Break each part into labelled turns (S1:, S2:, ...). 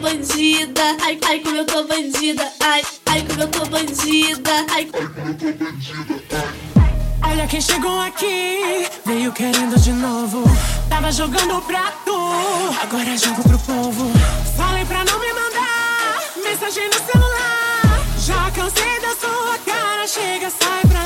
S1: bandida, ai, ai como eu tô bandida, ai, ai como eu tô bandida, ai, ai como eu tô bandida.
S2: Olha quem chegou aqui, veio querendo de novo. Tava jogando prato, agora jogo pro povo. Falei pra não me mandar mensagem no celular. Já cansei da sua cara, chega, sai pra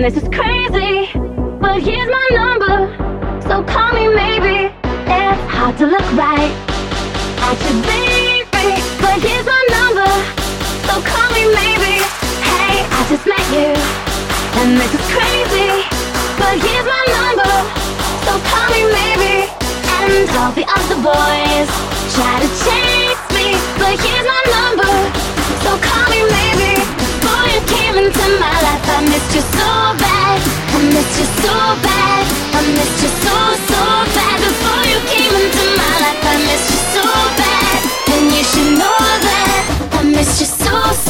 S1: This is crazy, but here's my number. So call me maybe. It's hard to look right I at your baby, but here's my number. So call me maybe. Hey, I just met you, and this is crazy, but here's my number. So call me maybe. And all the other boys try to chase me, but here's my number. So call me maybe into my life. I missed you so bad. I missed you so bad. I missed you so, so bad. Before you came into my life, I missed you so bad. And you should know that I missed you so, so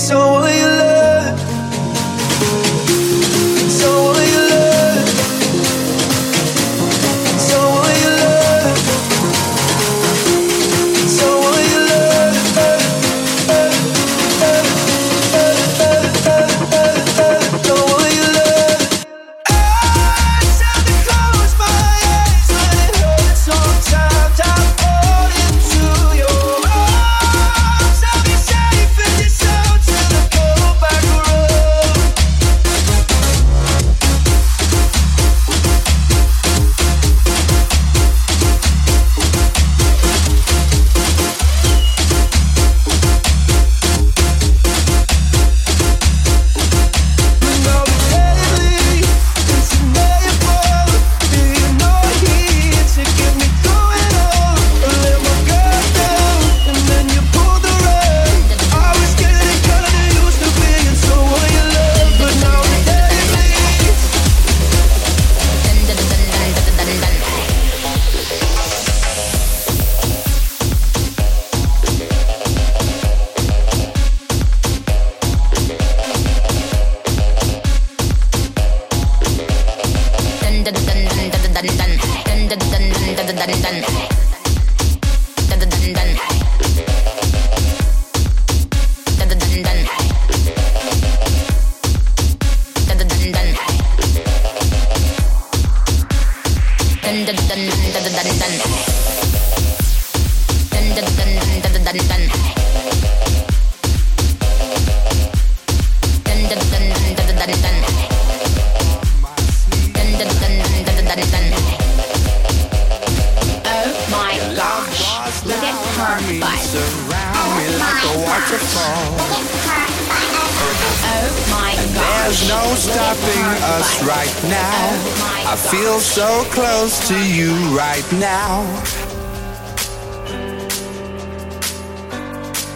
S3: so
S4: no stopping us right now. I feel so close to you right now.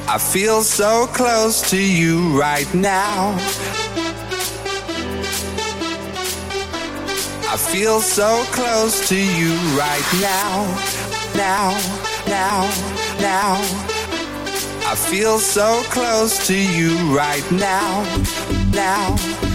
S4: I feel so close to you right now. I feel so close to you right now. Now, now, now. I feel so close to you right now. Now,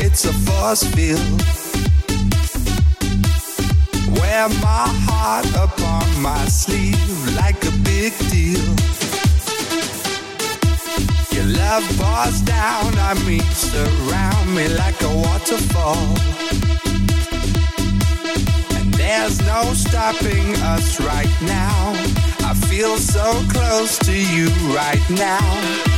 S4: It's a force field. Wear my heart upon my sleeve like a big deal. Your love pours down on me, surround me like a waterfall. And there's no stopping us right now. I feel so close to you right now.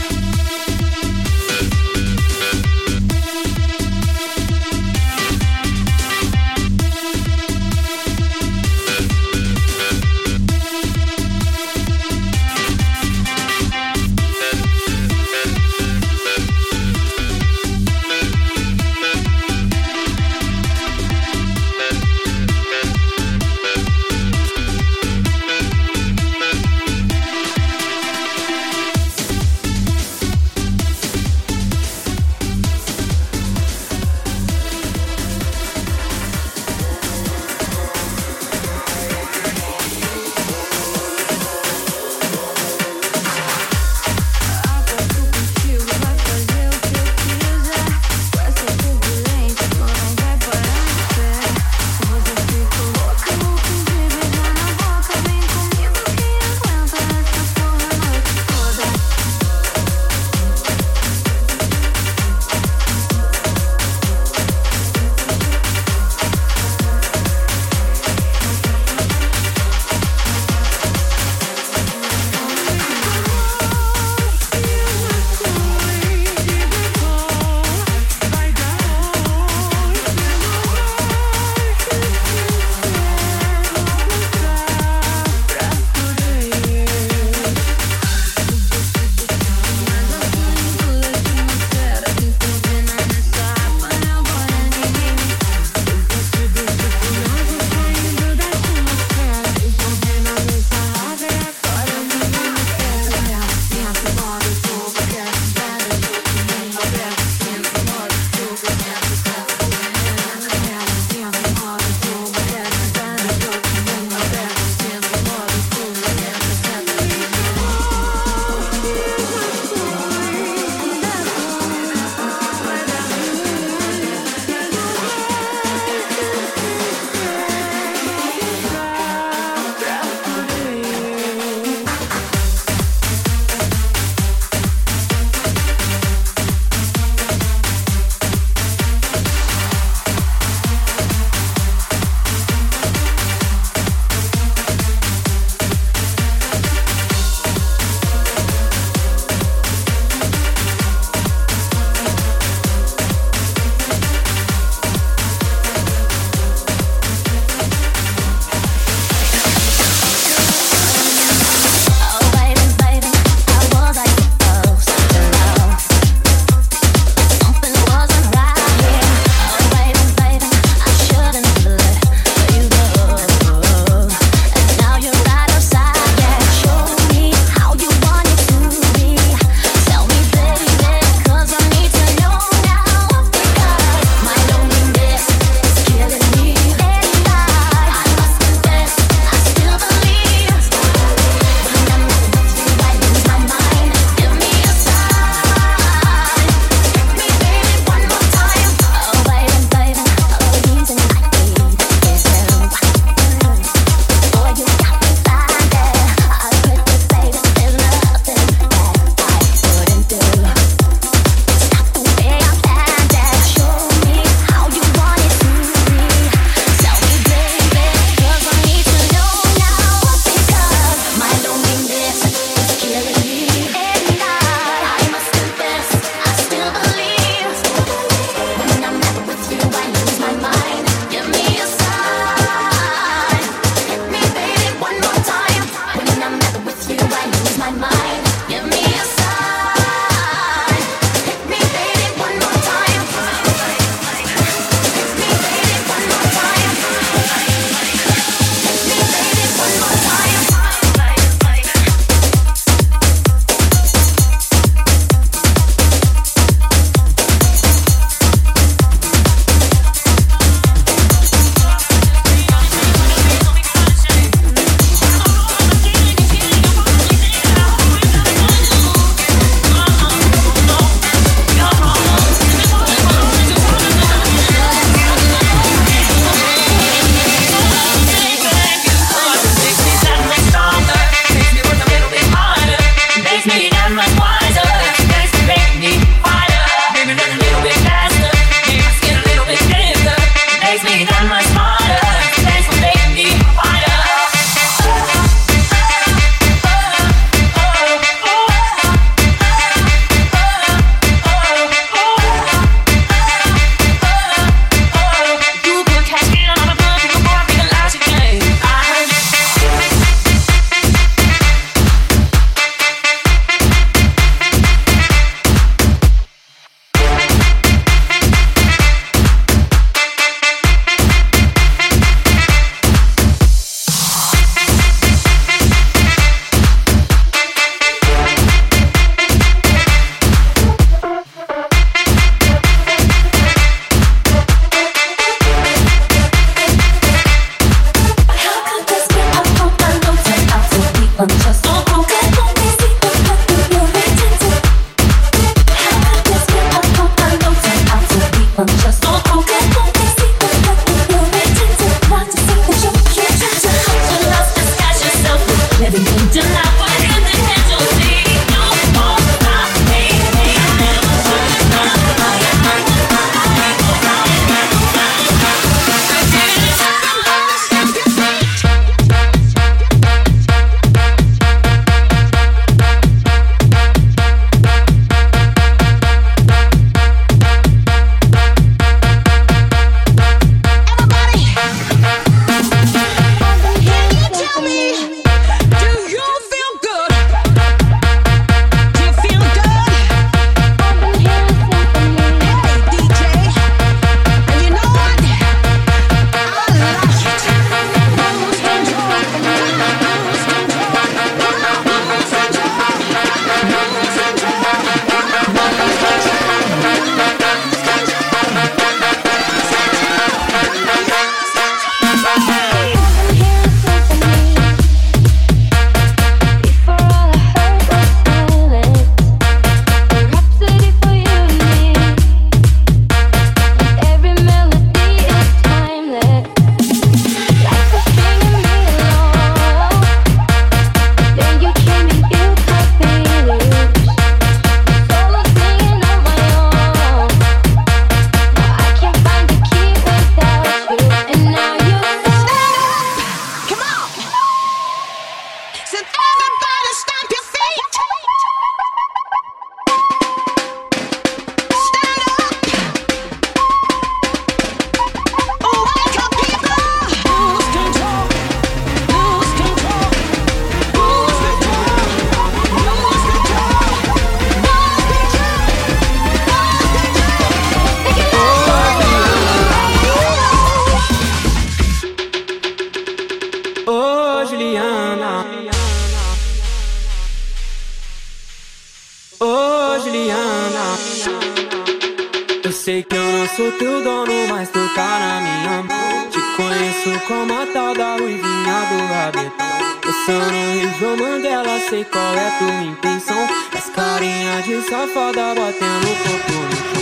S5: Pensando em João Mandela, sei qual é tua intenção. As carinhas de safada batendo o corpo no chão.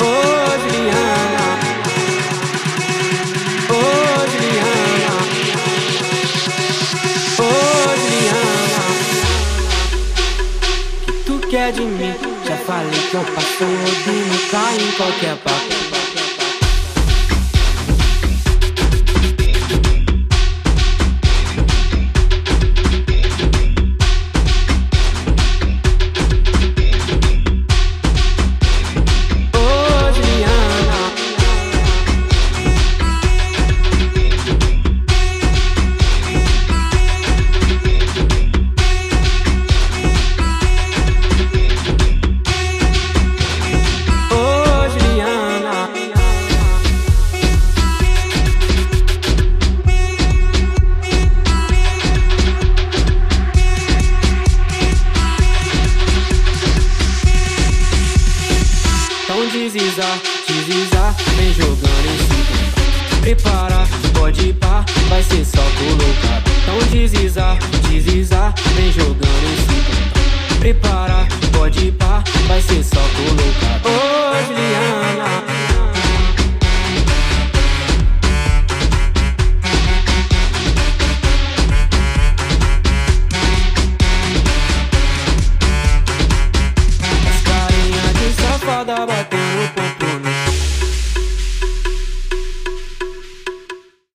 S5: Ô Juliana, ô Juliana, ô Juliana. Que tu quer de mim? Já falei que eu passo o cai em qualquer papo. Prepara, pode pá, vai ser só colocar. Então deslizar, deslizar, vem jogando em cima. Prepara, pode pá, vai ser só colocar. Ô, oh, Juliana.